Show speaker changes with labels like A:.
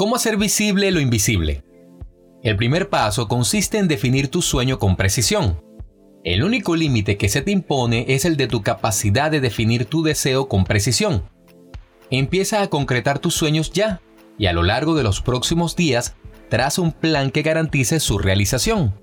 A: ¿Cómo hacer visible lo invisible? El primer paso consiste en definir tu sueño con precisión. El único límite que se te impone es el de tu capacidad de definir tu deseo con precisión. Empieza a concretar tus sueños ya y a lo largo de los próximos días traza un plan que garantice su realización.